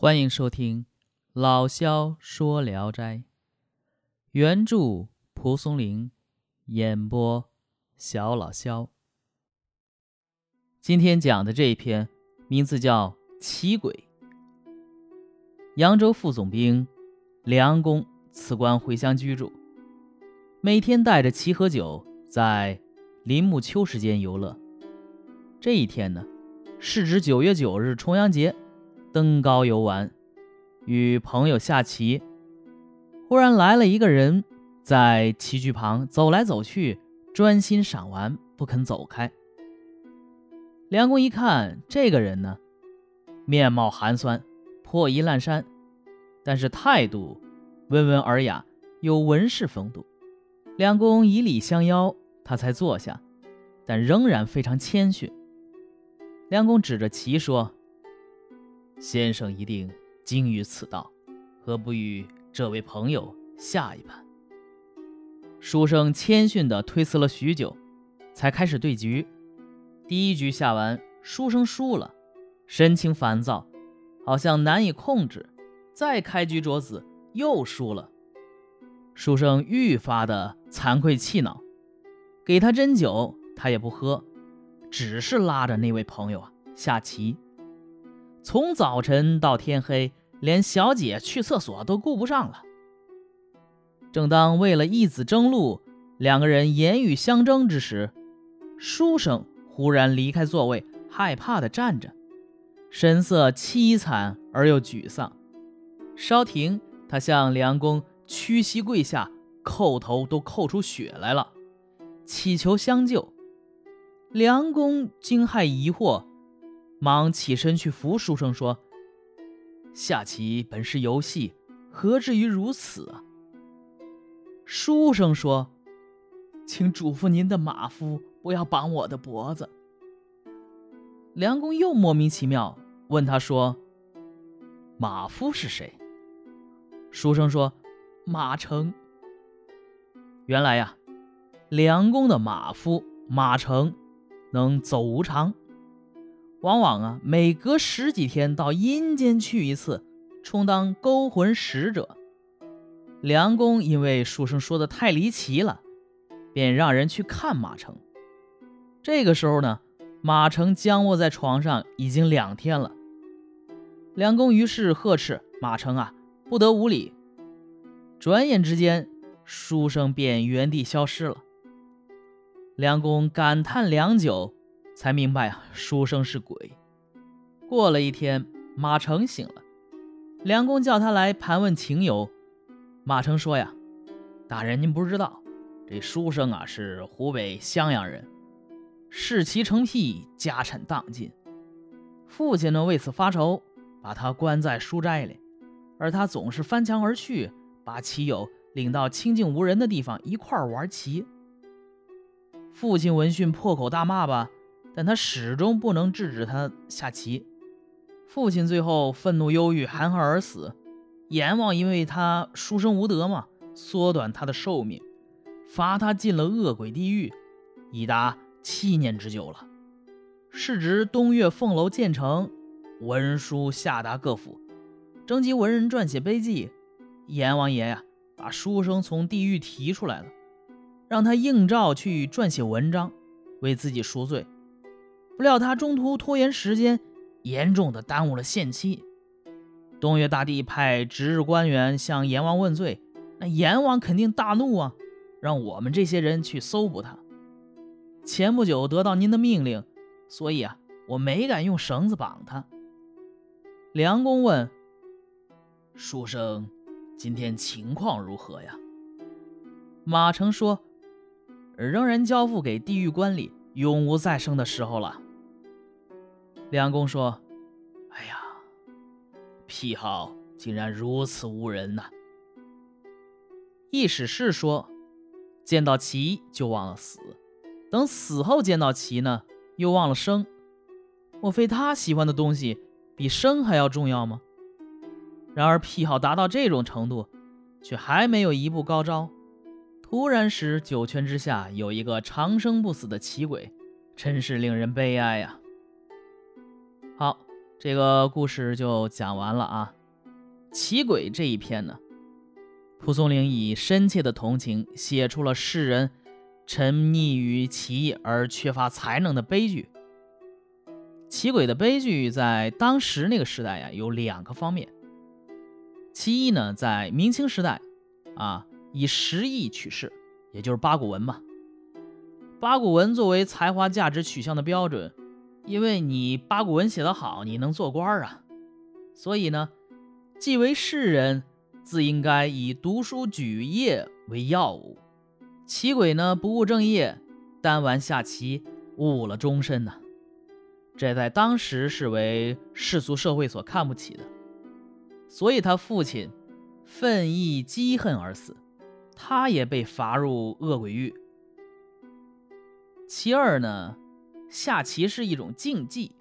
欢迎收听老萧说《聊斋》，原著蒲松龄，演播小老萧。今天讲的这一篇名字叫《奇鬼》。扬州副总兵梁公辞官回乡居住，每天带着棋和酒在林木秋时间游乐。这一天呢，是指九月九日重阳节。登高游玩，与朋友下棋，忽然来了一个人，在棋局旁走来走去，专心赏玩，不肯走开。梁公一看，这个人呢，面貌寒酸，破衣烂衫，但是态度温文尔雅，有文士风度。梁公以礼相邀，他才坐下，但仍然非常谦逊。梁公指着棋说。先生一定精于此道，何不与这位朋友下一盘？书生谦逊地推辞了许久，才开始对局。第一局下完，书生输了，神情烦躁，好像难以控制。再开局着子，又输了，书生愈发的惭愧气恼。给他斟酒，他也不喝，只是拉着那位朋友啊下棋。从早晨到天黑，连小姐去厕所都顾不上了。正当为了一子争路，两个人言语相争之时，书生忽然离开座位，害怕地站着，神色凄惨而又沮丧。稍停，他向梁公屈膝跪下，叩头都叩出血来了，祈求相救。梁公惊骇疑惑。忙起身去扶书生，说：“下棋本是游戏，何至于如此啊？”书生说：“请嘱咐您的马夫不要绑我的脖子。”梁公又莫名其妙问他说：“马夫是谁？”书生说：“马成。”原来呀，梁公的马夫马成能走无常。往往啊，每隔十几天到阴间去一次，充当勾魂使者。梁公因为书生说的太离奇了，便让人去看马成。这个时候呢，马成僵卧在床上已经两天了。梁公于是呵斥马成啊，不得无礼。转眼之间，书生便原地消失了。梁公感叹良久。才明白啊，书生是鬼。过了一天，马成醒了，梁公叫他来盘问情由。马成说呀：“大人您不知道，这书生啊是湖北襄阳人，视其成癖，家产荡尽。父亲呢为此发愁，把他关在书斋里，而他总是翻墙而去，把棋友领到清静无人的地方一块玩棋。父亲闻讯破口大骂吧。”但他始终不能制止他下棋，父亲最后愤怒忧郁，含恨而死。阎王因为他书生无德嘛，缩短他的寿命，罚他进了恶鬼地狱，已达七年之久了。是值东岳凤楼建成，文书下达各府，征集文人撰写碑记。阎王爷呀，把书生从地狱提出来了，让他应召去撰写文章，为自己赎罪。不料他中途拖延时间，严重的耽误了限期。东岳大帝派值日官员向阎王问罪，那阎王肯定大怒啊，让我们这些人去搜捕他。前不久得到您的命令，所以啊，我没敢用绳子绑他。梁公问：“书生今天情况如何呀？”马成说：“仍然交付给地狱官吏，永无再生的时候了。”梁公说：“哎呀，癖好竟然如此无人呐！易史是说，见到棋就忘了死，等死后见到棋呢，又忘了生。莫非他喜欢的东西比生还要重要吗？然而癖好达到这种程度，却还没有一步高招，突然使九泉之下有一个长生不死的奇鬼，真是令人悲哀呀！”，这个故事就讲完了啊。奇诡这一篇呢，蒲松龄以深切的同情写出了世人沉溺于奇异而缺乏才能的悲剧。奇诡的悲剧在当时那个时代呀，有两个方面。其一呢，在明清时代，啊，以实意取士，也就是八股文嘛。八股文作为才华价值取向的标准，因为你八股文写得好，你能做官啊。所以呢，既为士人，自应该以读书举业为要务。奇诡呢，不务正业，单玩下棋，误了终身呐。这在当时是为世俗社会所看不起的，所以他父亲愤意积恨而死，他也被罚入恶鬼狱。其二呢，下棋是一种竞技，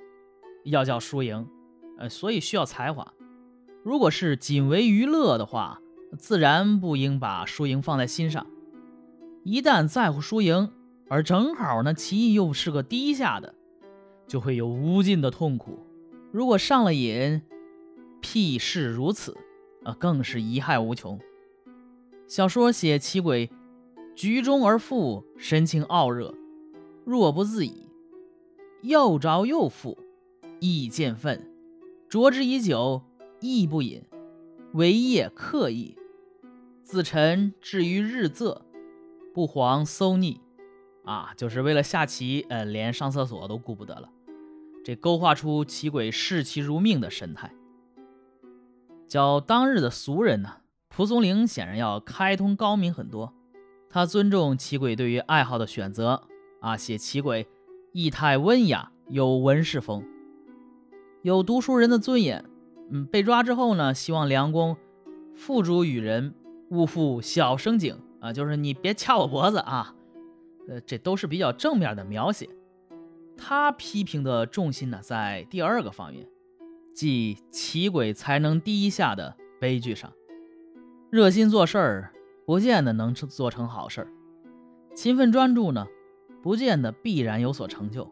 要叫输赢，呃，所以需要才华。如果是仅为娱乐的话，自然不应把输赢放在心上。一旦在乎输赢，而正好呢，棋艺又是个低下的。就会有无尽的痛苦。如果上了瘾，屁事如此，啊，更是贻害无穷。小说写棋鬼，局中而富，神情傲热，若不自已；又着又复，亦见愤。酌之已久，亦不饮。为夜刻意，自晨至于日仄，不遑搜逆。啊，就是为了下棋，呃，连上厕所都顾不得了。这勾画出棋鬼视棋如命的神态。较当日的俗人呢，蒲松龄显然要开通高明很多。他尊重棋鬼对于爱好的选择啊，写棋鬼意态温雅，有文士风，有读书人的尊严。嗯，被抓之后呢，希望梁公付诸于人，勿负小生景啊，就是你别掐我脖子啊。呃，这都是比较正面的描写。他批评的重心呢，在第二个方面，即奇鬼才能低下的悲剧上。热心做事儿，不见得能做成好事儿；勤奋专注呢，不见得必然有所成就。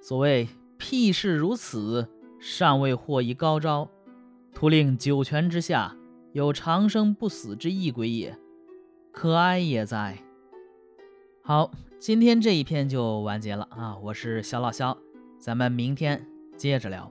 所谓屁事如此，尚未获一高招，徒令九泉之下有长生不死之异鬼也，可哀也哉！好。今天这一篇就完结了啊！我是小老肖，咱们明天接着聊。